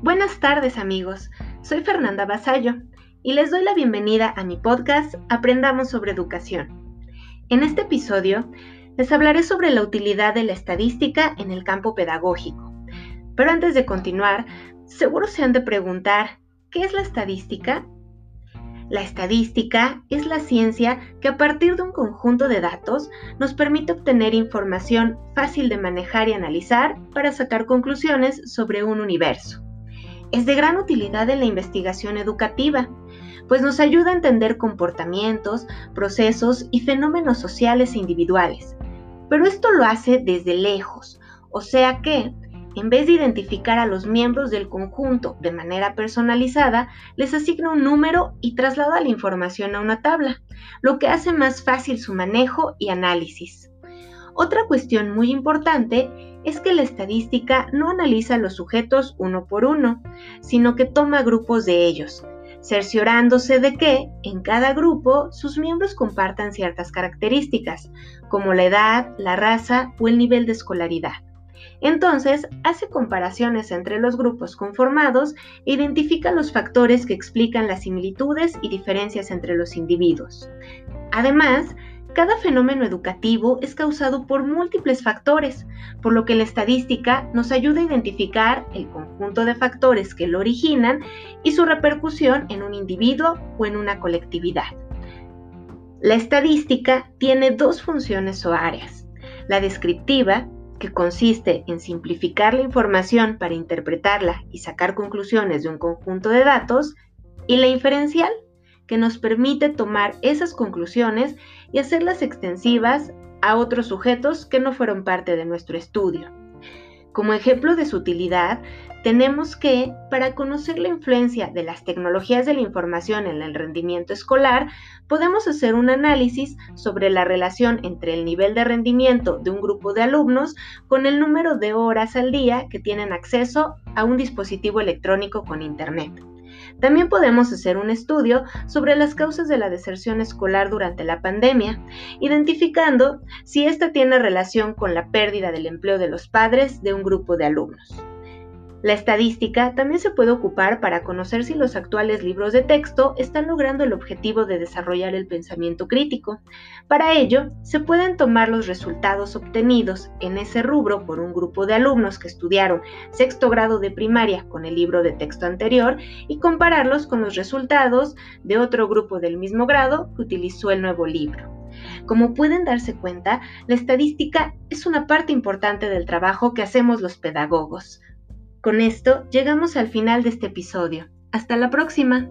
Buenas tardes amigos, soy Fernanda Basallo y les doy la bienvenida a mi podcast Aprendamos sobre Educación. En este episodio les hablaré sobre la utilidad de la estadística en el campo pedagógico. Pero antes de continuar, seguro se han de preguntar, ¿qué es la estadística? La estadística es la ciencia que a partir de un conjunto de datos nos permite obtener información fácil de manejar y analizar para sacar conclusiones sobre un universo. Es de gran utilidad en la investigación educativa, pues nos ayuda a entender comportamientos, procesos y fenómenos sociales e individuales. Pero esto lo hace desde lejos, o sea que en vez de identificar a los miembros del conjunto de manera personalizada, les asigna un número y traslada la información a una tabla, lo que hace más fácil su manejo y análisis. Otra cuestión muy importante es que la estadística no analiza los sujetos uno por uno, sino que toma grupos de ellos, cerciorándose de que, en cada grupo, sus miembros compartan ciertas características, como la edad, la raza o el nivel de escolaridad. Entonces, hace comparaciones entre los grupos conformados e identifica los factores que explican las similitudes y diferencias entre los individuos. Además, cada fenómeno educativo es causado por múltiples factores, por lo que la estadística nos ayuda a identificar el conjunto de factores que lo originan y su repercusión en un individuo o en una colectividad. La estadística tiene dos funciones o áreas, la descriptiva, que consiste en simplificar la información para interpretarla y sacar conclusiones de un conjunto de datos, y la inferencial, que nos permite tomar esas conclusiones y hacerlas extensivas a otros sujetos que no fueron parte de nuestro estudio. Como ejemplo de su utilidad, tenemos que, para conocer la influencia de las tecnologías de la información en el rendimiento escolar, podemos hacer un análisis sobre la relación entre el nivel de rendimiento de un grupo de alumnos con el número de horas al día que tienen acceso a un dispositivo electrónico con Internet. También podemos hacer un estudio sobre las causas de la deserción escolar durante la pandemia, identificando si esta tiene relación con la pérdida del empleo de los padres de un grupo de alumnos. La estadística también se puede ocupar para conocer si los actuales libros de texto están logrando el objetivo de desarrollar el pensamiento crítico. Para ello, se pueden tomar los resultados obtenidos en ese rubro por un grupo de alumnos que estudiaron sexto grado de primaria con el libro de texto anterior y compararlos con los resultados de otro grupo del mismo grado que utilizó el nuevo libro. Como pueden darse cuenta, la estadística es una parte importante del trabajo que hacemos los pedagogos. Con esto llegamos al final de este episodio. Hasta la próxima.